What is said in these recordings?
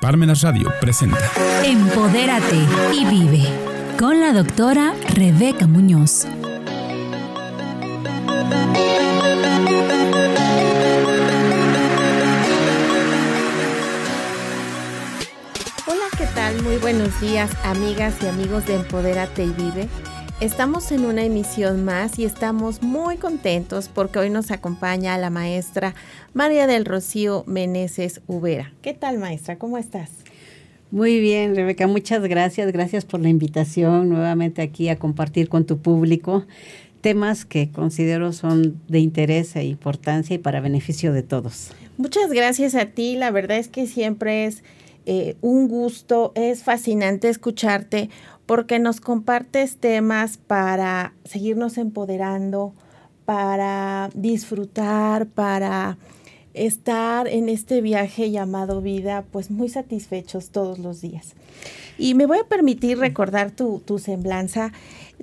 Parmenas Radio presenta Empodérate y vive con la doctora Rebeca Muñoz. Hola, ¿qué tal? Muy buenos días, amigas y amigos de Empodérate y Vive. Estamos en una emisión más y estamos muy contentos porque hoy nos acompaña la maestra María del Rocío Meneses Ubera. ¿Qué tal, maestra? ¿Cómo estás? Muy bien, Rebeca, muchas gracias. Gracias por la invitación nuevamente aquí a compartir con tu público temas que considero son de interés e importancia y para beneficio de todos. Muchas gracias a ti. La verdad es que siempre es eh, un gusto, es fascinante escucharte porque nos compartes temas para seguirnos empoderando, para disfrutar, para estar en este viaje llamado vida, pues muy satisfechos todos los días. Y me voy a permitir recordar tu, tu semblanza.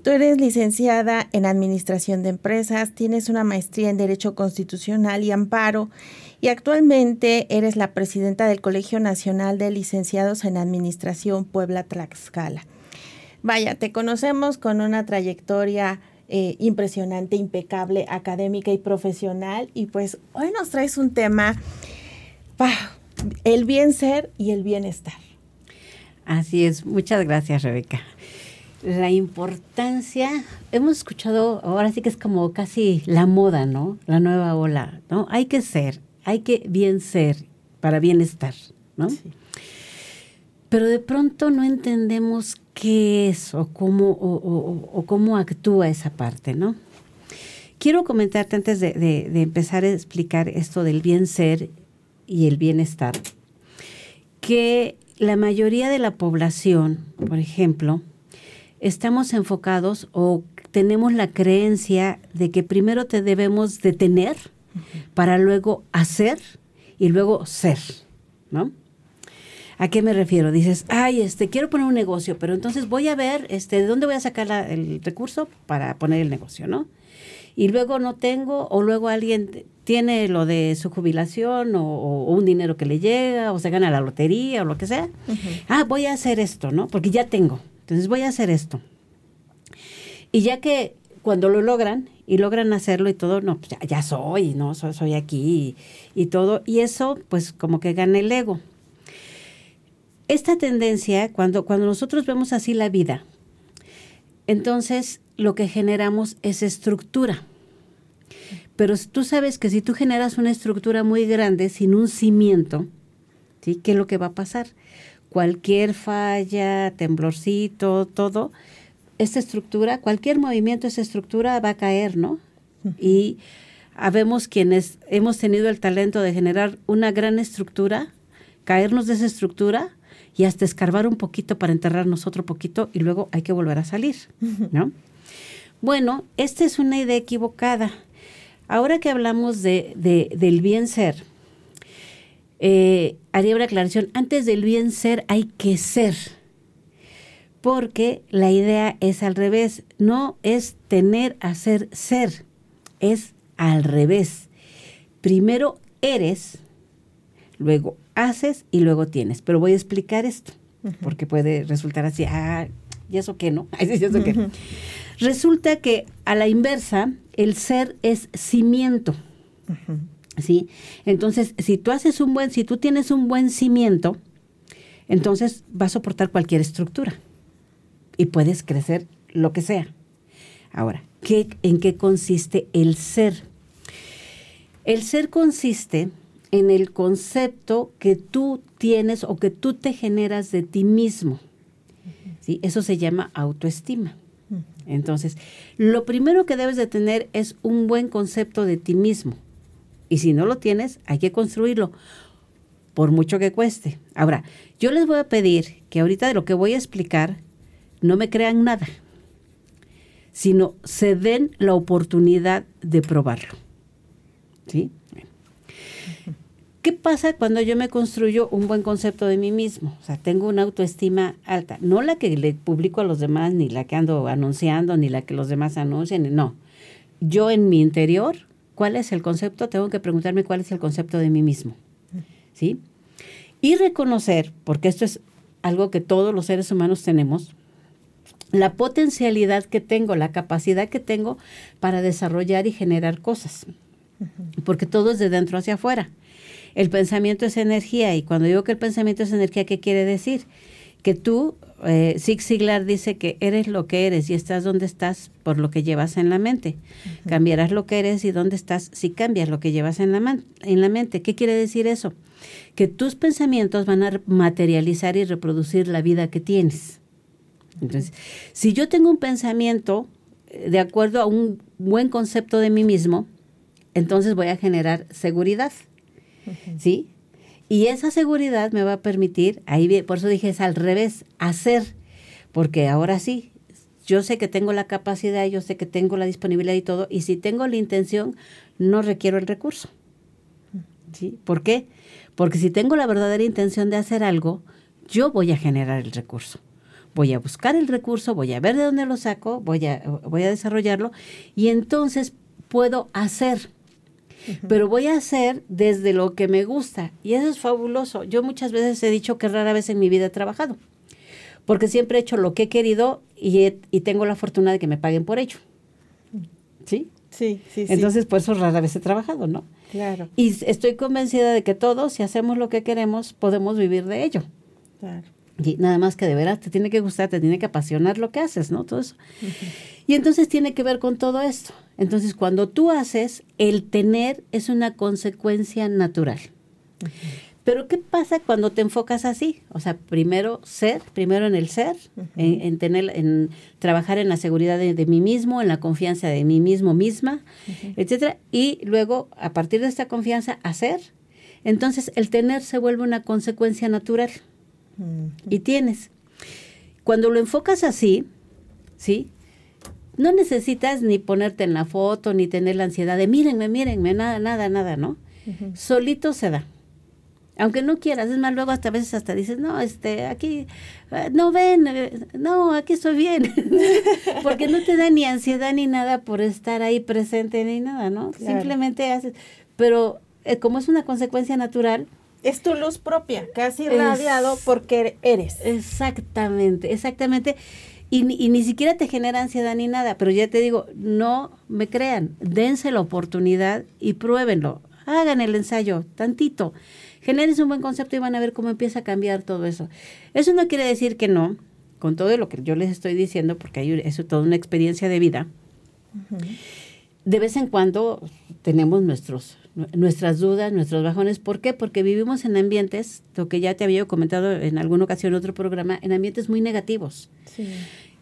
Tú eres licenciada en Administración de Empresas, tienes una maestría en Derecho Constitucional y Amparo y actualmente eres la presidenta del Colegio Nacional de Licenciados en Administración Puebla Tlaxcala. Vaya, te conocemos con una trayectoria eh, impresionante, impecable, académica y profesional. Y pues hoy nos traes un tema, el bien ser y el bienestar. Así es, muchas gracias Rebeca. La importancia, hemos escuchado, ahora sí que es como casi la moda, ¿no? La nueva ola, ¿no? Hay que ser, hay que bien ser para bienestar, ¿no? Sí pero de pronto no entendemos qué es o cómo, o, cómo actúa esa parte, ¿no? Quiero comentarte antes de, de, empezar a explicar esto del bien ser y el bienestar, que la mayoría de la población, por ejemplo, estamos enfocados o tenemos la creencia de que primero te debemos detener para luego hacer y luego ser, ¿no? ¿A qué me refiero? Dices, ay, este, quiero poner un negocio, pero entonces voy a ver, este, ¿de dónde voy a sacar el recurso para poner el negocio, no? Y luego no tengo, o luego alguien tiene lo de su jubilación, o, un dinero que le llega, o se gana la lotería, o lo que sea. Ah, voy a hacer esto, ¿no? Porque ya tengo. Entonces voy a hacer esto. Y ya que cuando lo logran, y logran hacerlo y todo, no, pues ya, soy, ¿no? Soy, soy aquí y, y, todo. Y eso, pues como que gana el ego esta tendencia, cuando, cuando nosotros vemos así la vida, entonces lo que generamos es estructura. Pero tú sabes que si tú generas una estructura muy grande sin un cimiento, ¿sí? ¿qué es lo que va a pasar? Cualquier falla, temblorcito, todo, esta estructura, cualquier movimiento, esa estructura va a caer, ¿no? Y habemos quienes hemos tenido el talento de generar una gran estructura, caernos de esa estructura y hasta escarbar un poquito para enterrarnos otro poquito y luego hay que volver a salir, ¿no? Bueno, esta es una idea equivocada. Ahora que hablamos de, del bien ser, eh, haría una aclaración. Antes del bien ser hay que ser, porque la idea es al revés. No es tener a ser ser, es al revés. Primero eres, luego haces y luego tienes. Pero voy a explicar esto, porque puede resultar así, ah, ¿y eso qué no? ¿Y eso qué? Resulta que a la inversa, el ser es cimiento. ¿Sí? Entonces, si tú haces un buen, si tú tienes un buen cimiento, entonces va a soportar cualquier estructura y puedes crecer lo que sea. Ahora, ¿qué, ¿en qué consiste el ser? El ser consiste en el concepto que tú tienes o que tú te generas de ti mismo. ¿Sí? Eso se llama autoestima. Entonces, lo primero que debes de tener es un buen concepto de ti mismo. Y si no lo tienes, hay que construirlo, por mucho que cueste. Ahora, yo les voy a pedir que ahorita de lo que voy a explicar, no me crean nada, sino se den la oportunidad de probarlo. ¿Sí? ¿Qué pasa cuando yo me construyo un buen concepto de mí mismo? O sea, tengo una autoestima alta, no la que le publico a los demás, ni la que ando anunciando, ni la que los demás anuncian, no. Yo en mi interior, ¿cuál es el concepto? Tengo que preguntarme cuál es el concepto de mí mismo. ¿Sí? Y reconocer, porque esto es algo que todos los seres humanos tenemos, la potencialidad que tengo, la capacidad que tengo para desarrollar y generar cosas. Porque todo es de dentro hacia afuera. El pensamiento es energía y cuando digo que el pensamiento es energía, ¿qué quiere decir? Que tú, eh, Zig Ziglar dice que eres lo que eres y estás donde estás por lo que llevas en la mente. Cambiarás lo que eres y dónde estás si cambias lo que llevas en la, en la mente. ¿Qué quiere decir eso? Que tus pensamientos van a materializar y reproducir la vida que tienes. Entonces, si yo tengo un pensamiento eh, de acuerdo a un buen concepto de mí mismo, entonces voy a generar seguridad. ¿Sí? Y esa seguridad me va a permitir, ahí por eso dije es al revés, hacer, porque ahora sí, yo sé que tengo la capacidad, yo sé que tengo la disponibilidad y todo, y si tengo la intención, no requiero el recurso. ¿Sí? ¿Por qué? Porque si tengo la verdadera intención de hacer algo, yo voy a generar el recurso voy a buscar el recurso, voy a ver de dónde lo saco, voy a, voy a desarrollarlo y entonces puedo hacer. Pero voy a hacer desde lo que me gusta y eso es fabuloso. Yo muchas veces he dicho que rara vez en mi vida he trabajado, porque siempre he hecho lo que he querido y, y tengo la fortuna de que me paguen por ello. ¿Sí? Sí, sí, sí. Entonces, por eso rara vez he trabajado, ¿no? Claro. Y estoy convencida de que todos, si hacemos lo que queremos, podemos vivir de ello. Claro. Y nada más que de veras te tiene que gustar, te tiene que apasionar lo que haces, ¿no? Todo eso. Y entonces tiene que ver con todo esto. Entonces, cuando tú haces, el tener es una consecuencia natural. Pero ¿qué pasa cuando te enfocas así? O sea, primero ser, primero en el ser, en, tener, en trabajar en la seguridad de, mí mismo, en la confianza de mí mismo misma, etcétera, y luego a partir de esta confianza hacer. Entonces, el tener se vuelve una consecuencia natural y tienes. Cuando lo enfocas así, ¿sí? No necesitas ni ponerte en la foto, ni tener la ansiedad de mírenme, mírenme, nada, nada, nada, ¿no? Solito se da. Aunque no quieras, es más, luego hasta a veces hasta dices, no, este, aquí, eh, no ven, eh, no, aquí estoy bien. Porque no te da ni ansiedad ni nada por estar ahí presente ni nada, ¿no? Simplemente haces, pero eh, como es una consecuencia natural, es tu luz propia, casi irradiado porque eres. Exactamente, exactamente. Y, y, ni siquiera te genera ansiedad ni nada, pero ya te digo, no me crean, dense la oportunidad y pruébenlo. Hagan el ensayo, tantito. Generes un buen concepto y van a ver cómo empieza a cambiar todo eso. Eso no quiere decir que no, con todo lo que yo les estoy diciendo, porque hay, eso es toda una experiencia de vida. De vez en cuando tenemos nuestros nuestras dudas, nuestros bajones. ¿Por qué? Porque vivimos en ambientes, lo que ya te había comentado en alguna ocasión en otro programa, en ambientes muy negativos. Sí.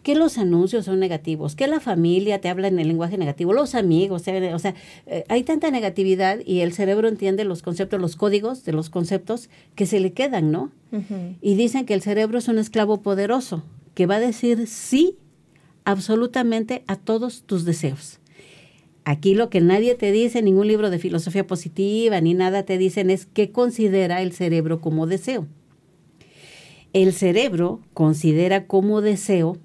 Que los anuncios son negativos, que la familia te habla en el lenguaje negativo, los amigos, o sea, eh, hay tanta negatividad y el cerebro entiende los conceptos, los códigos de los conceptos que se le quedan, ¿no? Y dicen que el cerebro es un esclavo poderoso que va a decir sí absolutamente a todos tus deseos. Aquí lo que nadie te dice, ningún libro de filosofía positiva ni nada te dicen es qué considera el cerebro como deseo. El cerebro considera como deseo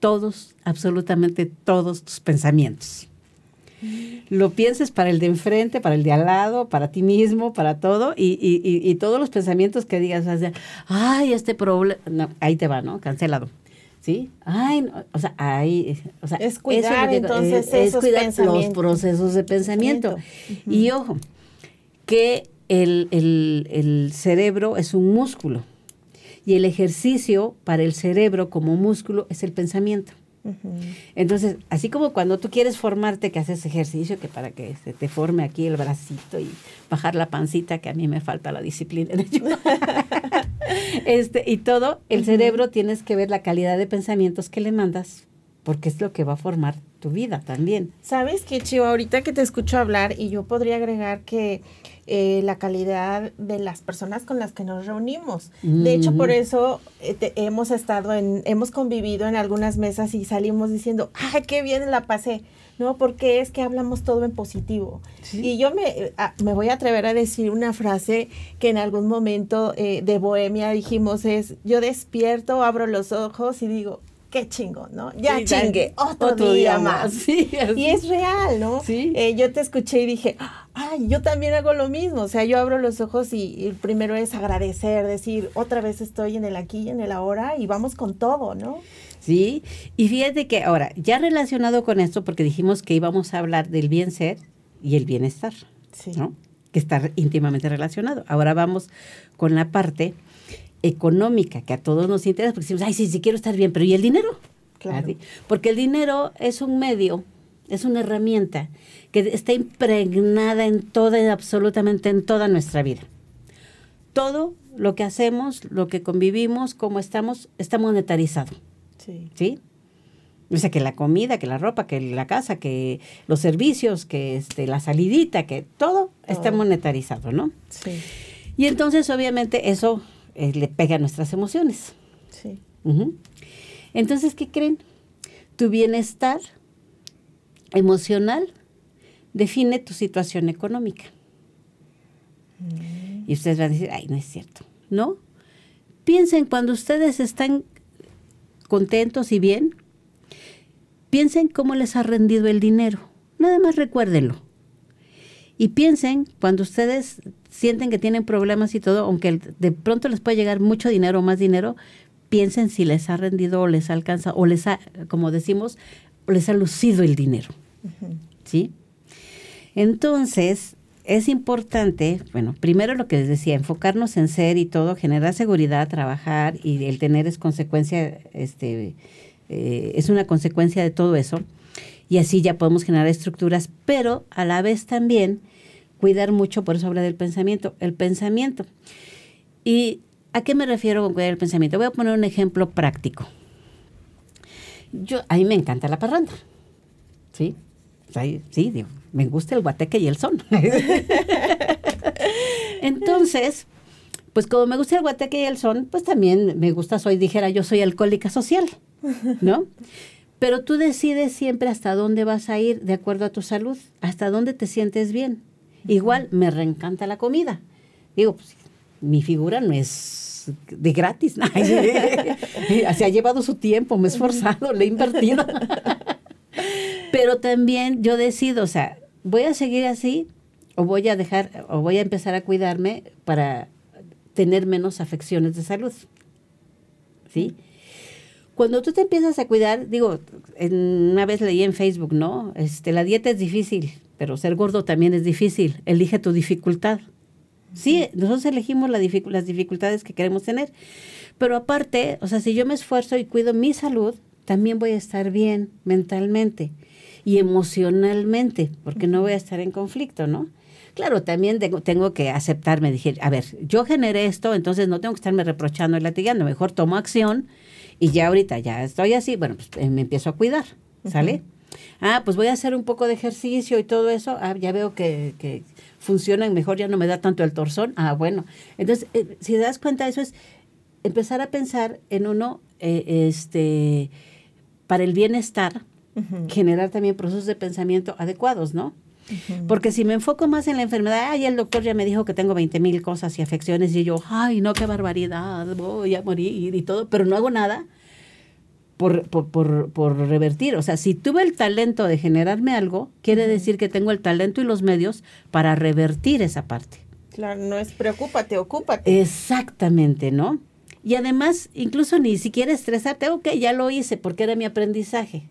todos, absolutamente todos tus pensamientos. Lo pienses para el de enfrente, para el de al lado, para ti mismo, para todo, y, y todos los pensamientos que digas, ay, este problema, no, ahí te va, ¿no? Cancelado. ¿Sí? Ay, o sea, ahí, o sea, es cuidar entonces es, cuidar los procesos de pensamiento. Y ojo, que el, el, el, cerebro es un músculo y el ejercicio para el cerebro como músculo es el pensamiento. Entonces, así como cuando tú quieres formarte, que haces ejercicio, que para que se te forme aquí el bracito y bajar la pancita, que a mí me falta la disciplina. este, y todo, el cerebro tienes que ver la calidad de pensamientos que le mandas, porque es lo que va a formar tu vida también. ¿Sabes qué, Chivo? Ahorita que te escucho hablar, y yo podría agregar que eh, la calidad de las personas con las que nos reunimos. De hecho, por eso eh, hemos estado en, hemos convivido en algunas mesas y salimos diciendo, ay, qué bien la pasé. ¿no? Porque es que hablamos todo en positivo. Y yo me, eh, me voy a atrever a decir una frase que en algún momento de Bohemia dijimos es, yo despierto, abro los ojos y digo, qué chingo, ¿no? Ya chingue, otro, día, más. y es real, ¿no? Sí. Eh, yo te escuché y dije, ay, yo también hago lo mismo. O sea, yo abro los ojos y, el primero es agradecer, decir, otra vez estoy en el aquí y en el ahora y vamos con todo, ¿no? Sí, y fíjate que ahora, ya relacionado con esto, porque dijimos que íbamos a hablar del bien ser y el bienestar, sí. ¿no? Que está íntimamente relacionado. Ahora vamos con la parte económica, que a todos nos interesa, porque decimos, ay, sí, sí quiero estar bien, pero ¿y el dinero? Claro. Porque el dinero es un medio, es una herramienta que está impregnada en toda, absolutamente en toda nuestra vida. Todo lo que hacemos, lo que convivimos, cómo estamos, está monetarizado. Sí. ¿Sí? O sea, que la comida, que la ropa, que la casa, que los servicios, que este, la salidita, que todo, está monetarizado, ¿no? Sí. Y entonces, obviamente, eso eh, le pega a nuestras emociones. Sí. Entonces, ¿qué creen? Tu bienestar emocional define tu situación económica. Mm. Y ustedes van a decir, ay, no es cierto. ¿No? Piensen cuando ustedes están contentos y bien, piensen cómo les ha rendido el dinero. Nada más recuérdenlo. Y piensen cuando ustedes sienten que tienen problemas y todo, aunque de pronto les puede llegar mucho dinero o más dinero, piensen si les ha rendido o les alcanza o les ha, como decimos, les ha lucido el dinero. ¿Sí? Entonces, es importante, bueno, primero lo que les decía, enfocarnos en ser y todo, generar seguridad, trabajar y el tener es consecuencia, este, eh, es una consecuencia de todo eso. Y así ya podemos generar estructuras, pero a la vez también cuidar mucho, por habla del pensamiento, el pensamiento. ¿Y a qué me refiero con cuidar el pensamiento? Voy a poner un ejemplo práctico. Yo, a mí me encanta la parranda, ¿sí? sí, me gusta el guateque y el son. Entonces, pues como me gusta el guateque y el son, pues también me gusta, soy, dijera, yo soy alcohólica social, ¿no? Pero tú decides siempre hasta dónde vas a ir de acuerdo a tu salud, hasta dónde te sientes bien. Igual me reencanta la comida. Digo, pues, mi figura no es de gratis. Se ha llevado su tiempo, me he esforzado, le he invertido. Pero también yo decido, o sea, voy a seguir así o voy a dejar o voy a empezar a cuidarme para tener menos afecciones de salud. ¿Sí? Cuando tú te empiezas a cuidar, digo, una vez leí en Facebook, ¿no? Este, la dieta es difícil, pero ser gordo también es difícil. Elige tu dificultad. Sí, nosotros elegimos las dificultades que queremos tener. Pero aparte, o sea, si yo me esfuerzo y cuido mi salud, también voy a estar bien mentalmente y emocionalmente, porque no voy a estar en conflicto, ¿no? Claro, también tengo, tengo que aceptarme, dije, a ver, yo generé esto, entonces no tengo que estarme reprochando y latigando, mejor tomo acción y ya ahorita ya estoy así, bueno, pues eh, me empiezo a cuidar, ¿sale? Ah, pues voy a hacer un poco de ejercicio y todo eso. Ah, ya veo que, que funciona mejor, ya no me da tanto el torzón. Ah, bueno. Entonces, eh, si te das cuenta, eso es empezar a pensar en uno, eh, este, para el bienestar, generar también procesos de pensamiento adecuados, ¿no? Porque si me enfoco más en la enfermedad, ay, el doctor ya me dijo que tengo 20 mil cosas y afecciones y yo, ay, no, qué barbaridad, voy a morir y todo, pero no hago nada por, por, por, revertir. O sea, si tuve el talento de generarme algo, quiere decir que tengo el talento y los medios para revertir esa parte. Claro, no es preocúpate, ocúpate. Exactamente, ¿no? Y además, incluso ni siquiera estresarte, ok, ya lo hice porque era mi aprendizaje.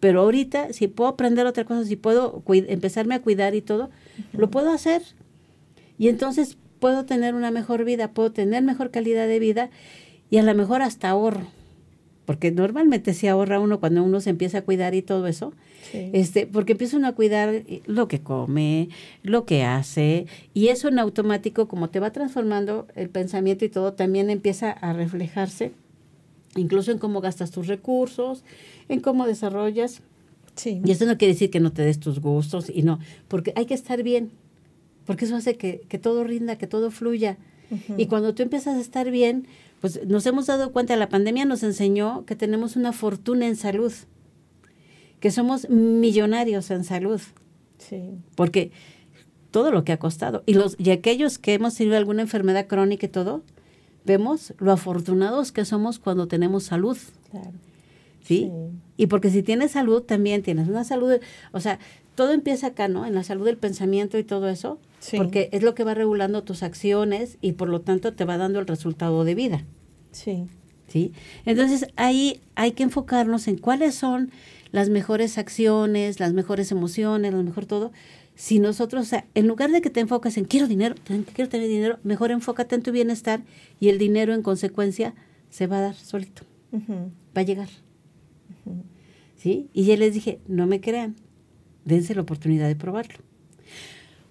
Pero ahorita, si puedo aprender otra cosa, si puedo empezarme a cuidar y todo, lo puedo hacer. Y entonces puedo tener una mejor vida, puedo tener mejor calidad de vida y a lo mejor hasta ahorro. Porque normalmente se ahorra uno cuando uno se empieza a cuidar y todo eso. Este, porque empieza uno a cuidar lo que come, lo que hace, y eso en automático, como te va transformando el pensamiento y todo, también empieza a reflejarse incluso en cómo gastas tus recursos, en cómo desarrollas. Sí. Y eso no quiere decir que no te des tus gustos, y no, porque hay que estar bien, porque eso hace que, todo rinda, que todo fluya. Y cuando tú empiezas a estar bien, pues nos hemos dado cuenta, la pandemia nos enseñó que tenemos una fortuna en salud, que somos millonarios en salud. Sí. Porque todo lo que ha costado. Y, los, y aquellos que hemos tenido alguna enfermedad crónica y todo, vemos lo afortunados que somos cuando tenemos salud. Claro. ¿sí? Y porque si tienes salud, también tienes una salud, o sea, todo empieza acá, ¿no? En la salud del pensamiento y todo eso, porque es lo que va regulando tus acciones y por lo tanto te va dando el resultado de vida. Sí. ¿Sí? Entonces ahí hay que enfocarnos en cuáles son las mejores acciones, las mejores emociones, lo mejor todo. Si nosotros, o sea, en lugar de que te enfoques en quiero dinero, quiero tener dinero, mejor enfócate en tu bienestar y el dinero en consecuencia se va a dar solito. Va a llegar. ¿Sí? Y ya les dije, no me crean, dense la oportunidad de probarlo.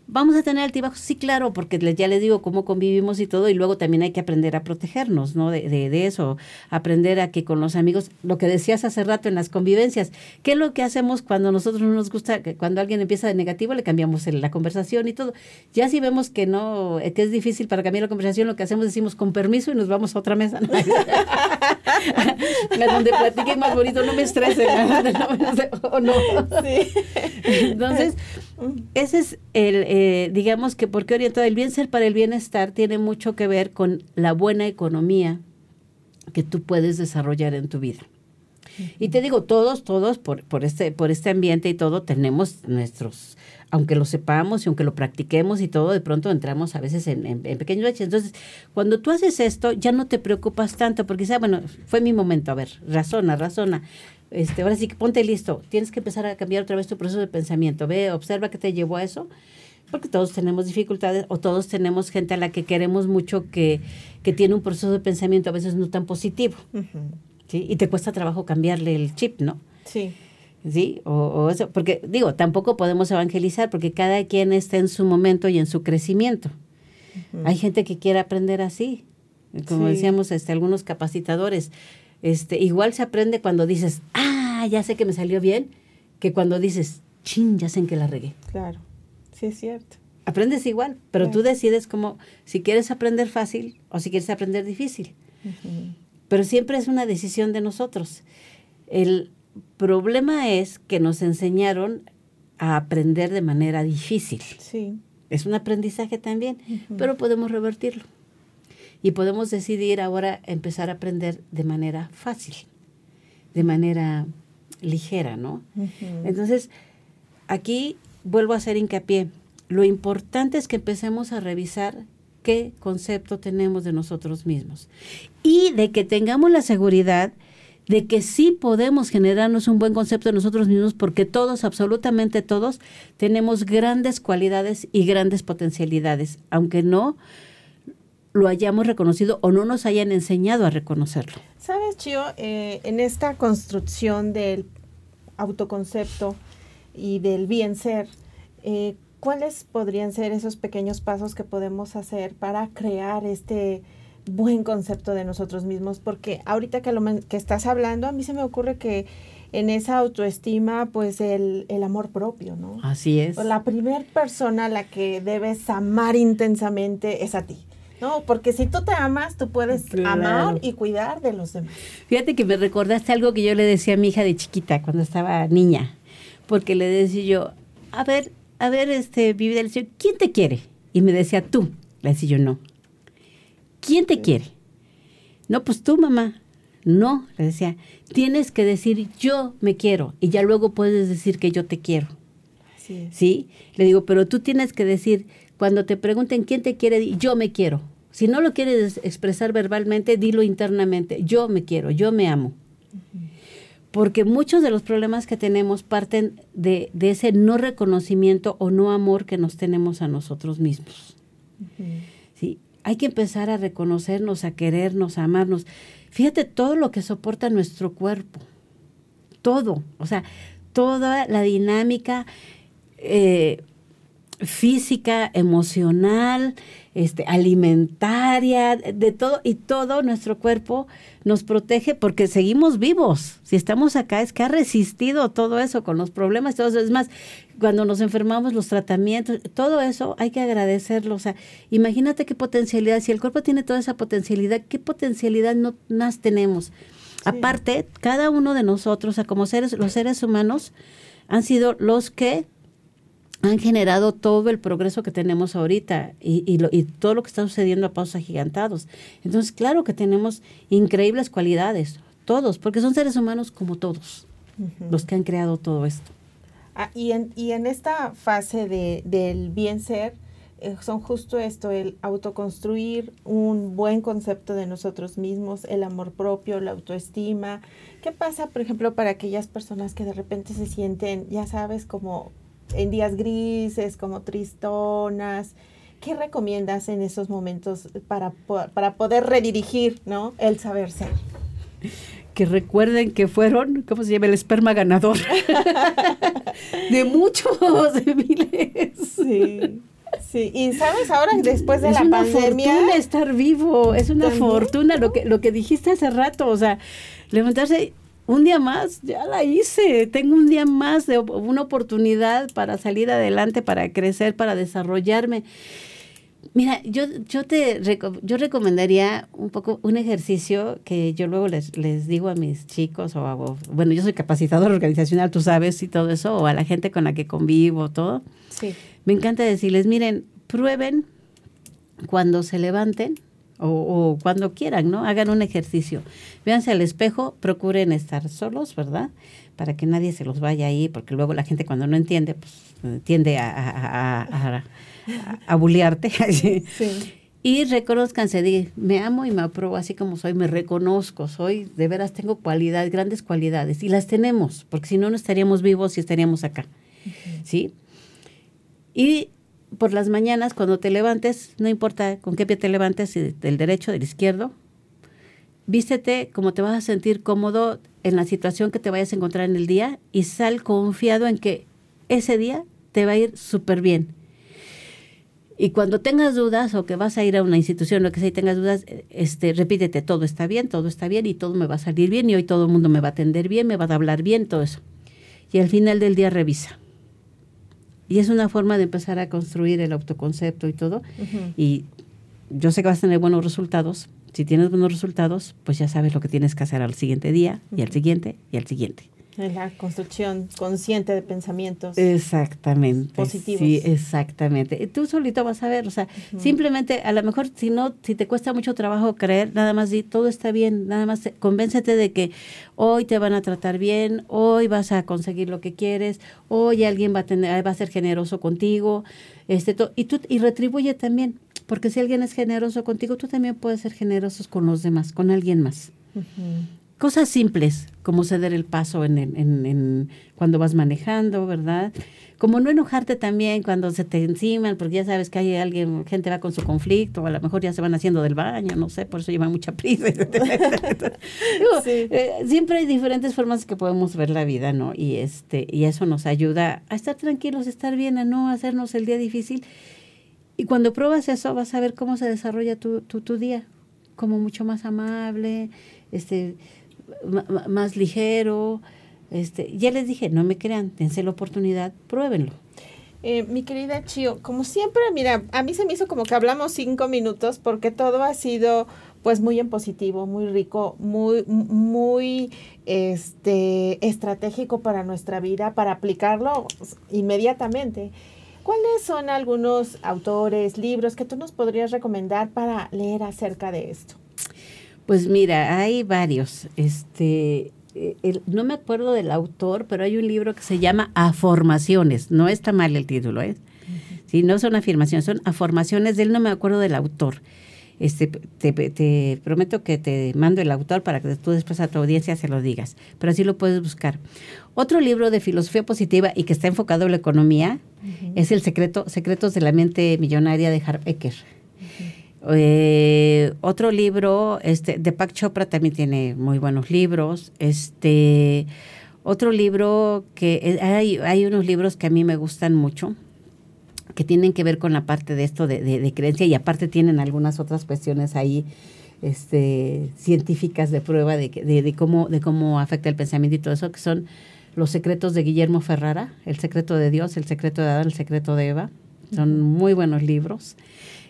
Vamos a tener altibajos, sí, claro, porque ya les digo cómo convivimos y todo, y luego también hay que aprender a protegernos, ¿no? De, de, eso, aprender a que con los amigos, lo que decías hace rato en las convivencias, ¿qué es lo que hacemos cuando nosotros no nos gusta, que cuando alguien empieza de negativo, le cambiamos la conversación y todo? Ya si vemos que no, que es difícil para cambiar la conversación, lo que hacemos decimos con permiso y nos vamos a otra mesa. donde platiquen más bonito, no me estresen, o no. Sí. Entonces, ese es el eh, digamos que porque orientado el bien ser para el bienestar tiene mucho que ver con la buena economía que tú puedes desarrollar en tu vida. Y te digo, todos, todos, por, por, este, por este ambiente y todo, tenemos nuestros, aunque lo sepamos y aunque lo practiquemos y todo, de pronto entramos a veces en, en, pequeños baches. Entonces, cuando tú haces esto, ya no te preocupas tanto, porque dices, bueno, fue mi momento, a ver, razona, razona. Este, ahora sí que ponte listo, tienes que empezar a cambiar otra vez tu proceso de pensamiento. Ve, observa qué te llevó a eso porque todos tenemos dificultades o todos tenemos gente a la que queremos mucho que, que tiene un proceso de pensamiento a veces no tan positivo. ¿sí? Y te cuesta trabajo cambiarle el chip, ¿no? Sí. ¿Sí? O, eso, porque digo, tampoco podemos evangelizar porque cada quien está en su momento y en su crecimiento. Hay gente que quiere aprender así, como decíamos este, algunos capacitadores. Este, igual se aprende cuando dices, ah, ya sé que me salió bien, que cuando dices, chin, ya sé en que la regué. Claro. Sí, es cierto. Aprendes igual, pero tú decides como si quieres aprender fácil o si quieres aprender difícil. Pero siempre es una decisión de nosotros. El problema es que nos enseñaron a aprender de manera difícil. Sí. Es un aprendizaje también, pero podemos revertirlo. Y podemos decidir ahora empezar a aprender de manera fácil, de manera ligera, ¿no? Entonces, aquí vuelvo a hacer hincapié, lo importante es que empecemos a revisar qué concepto tenemos de nosotros mismos y de que tengamos la seguridad de que sí podemos generarnos un buen concepto de nosotros mismos porque todos, absolutamente todos, tenemos grandes cualidades y grandes potencialidades, aunque no lo hayamos reconocido o no nos hayan enseñado a reconocerlo. Sabes, Chio, eh, en esta construcción del autoconcepto, y del bien ser, eh, ¿cuáles podrían ser esos pequeños pasos que podemos hacer para crear este buen concepto de nosotros mismos? Porque ahorita que, lo que estás hablando, a mí se me ocurre que en esa autoestima, pues el, amor propio, ¿no? Así es. La primera persona a la que debes amar intensamente es a ti. No, porque si tú te amas, tú puedes amar y cuidar de los demás. Fíjate que me recordaste algo que yo le decía a mi hija de chiquita cuando estaba niña porque le decía yo, a ver, a ver, este, vive del Señor, ¿quién te quiere? Y me decía, tú. Le decía yo, no. ¿Quién te quiere? No, pues tú, mamá. No, le decía, tienes que decir yo me quiero y ya luego puedes decir que yo te quiero. Sí. ¿Sí? Le digo, pero tú tienes que decir, cuando te pregunten quién te quiere, yo me quiero. Si no lo quieres expresar verbalmente, dilo internamente, yo me quiero, yo me amo porque muchos de los problemas que tenemos parten de, ese no reconocimiento o no amor que nos tenemos a nosotros mismos. ¿Sí? Hay que empezar a reconocernos, a querernos, a amarnos. Fíjate todo lo que soporta nuestro cuerpo, todo, o sea, toda la dinámica eh, física, emocional, este, alimentaria, de todo, y todo nuestro cuerpo nos protege porque seguimos vivos. Si estamos acá es que ha resistido todo eso con los problemas, todo eso. Es más, cuando nos enfermamos, los tratamientos, todo eso hay que agradecerlo. O sea, imagínate qué potencialidad, si el cuerpo tiene toda esa potencialidad, ¿qué potencialidad no más tenemos? Aparte, cada uno de nosotros, o sea, como seres, los seres humanos, han sido los que han generado todo el progreso que tenemos ahorita y, y, todo lo que está sucediendo a pasos agigantados. Entonces, claro que tenemos increíbles cualidades, todos, porque son seres humanos como todos, los que han creado todo esto. Ah, y, en, y en esta fase de, del bien ser, eh, son justo esto, el autoconstruir un buen concepto de nosotros mismos, el amor propio, la autoestima. ¿Qué pasa, por ejemplo, para aquellas personas que de repente se sienten, ya sabes, como en días grises, como tristonas? ¿Qué recomiendas en esos momentos para, para poder redirigir ¿no? el saber ser? que recuerden que fueron, ¿cómo se llama? El esperma ganador. de muchos, de miles. Sí. Sí, y sabes ahora después de la pandemia. Es una fortuna estar vivo, es una fortuna lo que, lo que dijiste hace rato, o sea, levantarse un día más, ya la hice, tengo un día más de una oportunidad para salir adelante, para crecer, para desarrollarme. Mira, yo, yo te yo recomendaría un poco un ejercicio que yo luego les, les digo a mis chicos o, a, bueno, yo soy capacitador organizacional, tú sabes, y todo eso, o a la gente con la que convivo, todo. Sí. Me encanta decirles, miren, prueben cuando se levanten o, o, cuando quieran, ¿no? Hagan un ejercicio. Véanse al espejo, procuren estar solos, ¿verdad? Para que nadie se los vaya ahí, porque luego la gente cuando no entiende, pues tiende a, a, a a, bulearte. Y reconozcanse, di, me amo y me apruebo así como soy, me reconozco, soy, de veras tengo cualidades, grandes cualidades, y las tenemos, porque si no, no estaríamos vivos y estaríamos acá. ¿Sí? Y por las mañanas, cuando te levantes, no importa con qué pie te levantes, del derecho, del izquierdo, vístete como te vas a sentir cómodo en la situación que te vayas a encontrar en el día y sal confiado en que ese día te va a ir súper bien y cuando tengas dudas o que vas a ir a una institución, lo que sea, y tengas dudas, este, repítete, todo está bien, todo está bien y todo me va a salir bien y hoy todo el mundo me va a atender bien, me va a hablar bien, todo eso. Y al final del día revisa. Y es una forma de empezar a construir el autoconcepto y todo. Y yo sé que vas a tener buenos resultados. Si tienes buenos resultados, pues ya sabes lo que tienes que hacer al siguiente día y al siguiente y al siguiente. La construcción consciente de pensamientos. Exactamente. Positivos. Sí, exactamente. Tú solito vas a ver, o sea, simplemente a lo mejor si no, si te cuesta mucho trabajo creer, nada más di, todo está bien, nada más convéncete de que hoy te van a tratar bien, hoy vas a conseguir lo que quieres, hoy alguien va a tener, va a ser generoso contigo, este, y tú, y retribuye también, porque si alguien es generoso contigo, tú también puedes ser generoso con los demás, con alguien más cosas simples, como ceder el paso en, en, en, cuando vas manejando, ¿verdad? Como no enojarte también cuando se te enciman, porque ya sabes que hay alguien, gente va con su conflicto, o a lo mejor ya se van haciendo del baño, no sé, por eso llevan mucha prisa. Eh, siempre hay diferentes formas que podemos ver la vida, ¿no? Y este, y eso nos ayuda a estar tranquilos, a estar bien, a no hacernos el día difícil. Y cuando pruebas eso, vas a ver cómo se desarrolla tu, tu, tu día, como mucho más amable, este, más ligero. Este, ya les dije, no me crean, dense la oportunidad, pruébenlo. Eh, mi querida Chio, como siempre, mira, a mí se me hizo como que hablamos cinco minutos porque todo ha sido pues muy en positivo, muy rico, muy, muy este, estratégico para nuestra vida, para aplicarlo inmediatamente. ¿Cuáles son algunos autores, libros que tú nos podrías recomendar para leer acerca de esto? Pues mira, hay varios. Este, eh, no me acuerdo del autor, pero hay un libro que se llama Aformaciones. No está mal el título, ¿eh? Sí, no son afirmaciones, son afirmaciones de él, no me acuerdo del autor. Este, te, prometo que te mando el autor para que tú después a tu audiencia se lo digas, pero así lo puedes buscar. Otro libro de filosofía positiva y que está enfocado en la economía es El secreto, Secretos de la mente millonaria de Harv Eker. Eh, otro libro, este, de Pac Chopra también tiene muy buenos libros. Este, otro libro que hay, hay unos libros que a mí me gustan mucho, que tienen que ver con la parte de esto de, creencia y aparte tienen algunas otras cuestiones ahí este, científicas de prueba de, de, cómo, de cómo afecta el pensamiento y todo eso, que son los secretos de Guillermo Ferrara, El secreto de Dios, El secreto de Adán, El secreto de Eva. Son muy buenos libros.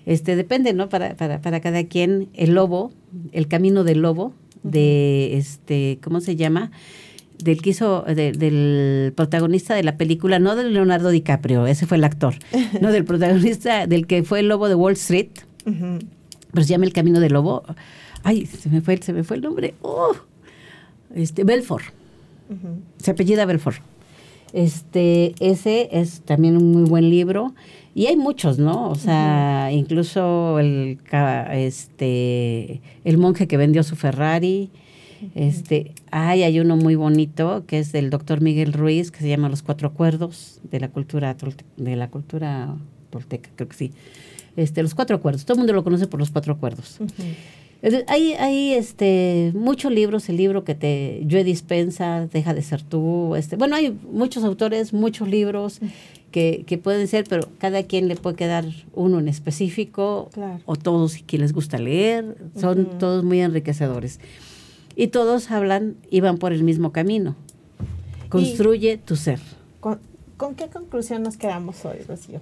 Este, depende, ¿no? Para, para, para cada quien, el lobo, el camino del lobo, de este, ¿cómo se llama? Del que hizo, del protagonista de la película, no de Leonardo DiCaprio, ese fue el actor, no del protagonista, del que fue el lobo de Wall Street, pero se llama El Camino del Lobo. Ay, se me fue, se me fue el nombre. ¡Oh! este, Belfort. Se apellida Belfort. Este, ese es también un muy buen libro. Y hay muchos, ¿no? O sea, incluso el, este, el monje que vendió su Ferrari. Este, hay, hay uno muy bonito que es del doctor Miguel Ruiz, que se llama Los Cuatro Acuerdos de la cultura de la cultura tolteca, creo que sí. Este, los cuatro acuerdos. Todo el mundo lo conoce por los cuatro acuerdos. Hay, hay este, muchos libros, el libro que te yo dispensa, deja de ser tú. Este, bueno, hay muchos autores, muchos libros que, que, pueden ser, pero cada quien le puede quedar uno en específico o todos que les gusta leer. Son todos muy enriquecedores. Y todos hablan y van por el mismo camino. Construye tu ser. ¿con, ¿Con qué conclusión nos quedamos hoy, Rocío?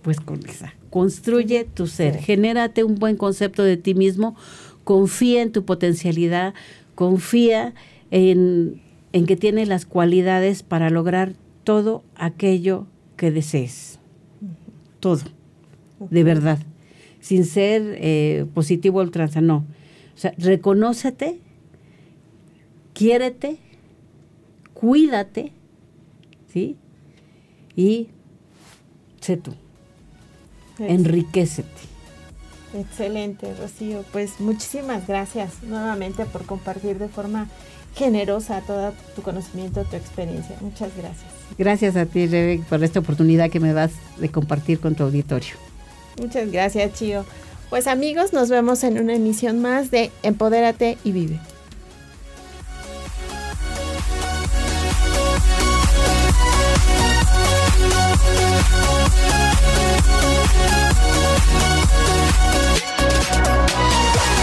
pues con esa. Construye tu ser, genérate un buen concepto de ti mismo, confía en tu potencialidad, confía en, que tienes las cualidades para lograr todo aquello que desees. Todo, de verdad, sin ser eh, positivo o ultranza, no. O sea, reconócete, quiérete, cuídate, ¿sí? Y sé tú enriquecete. Excelente, Rocío. Pues muchísimas gracias nuevamente por compartir de forma generosa todo tu conocimiento, tu experiencia. Muchas gracias. Gracias a ti, Rebe, por esta oportunidad que me das de compartir con tu auditorio. Muchas gracias, Chío. Pues amigos, nos vemos en una emisión más de Empodérate y Vive.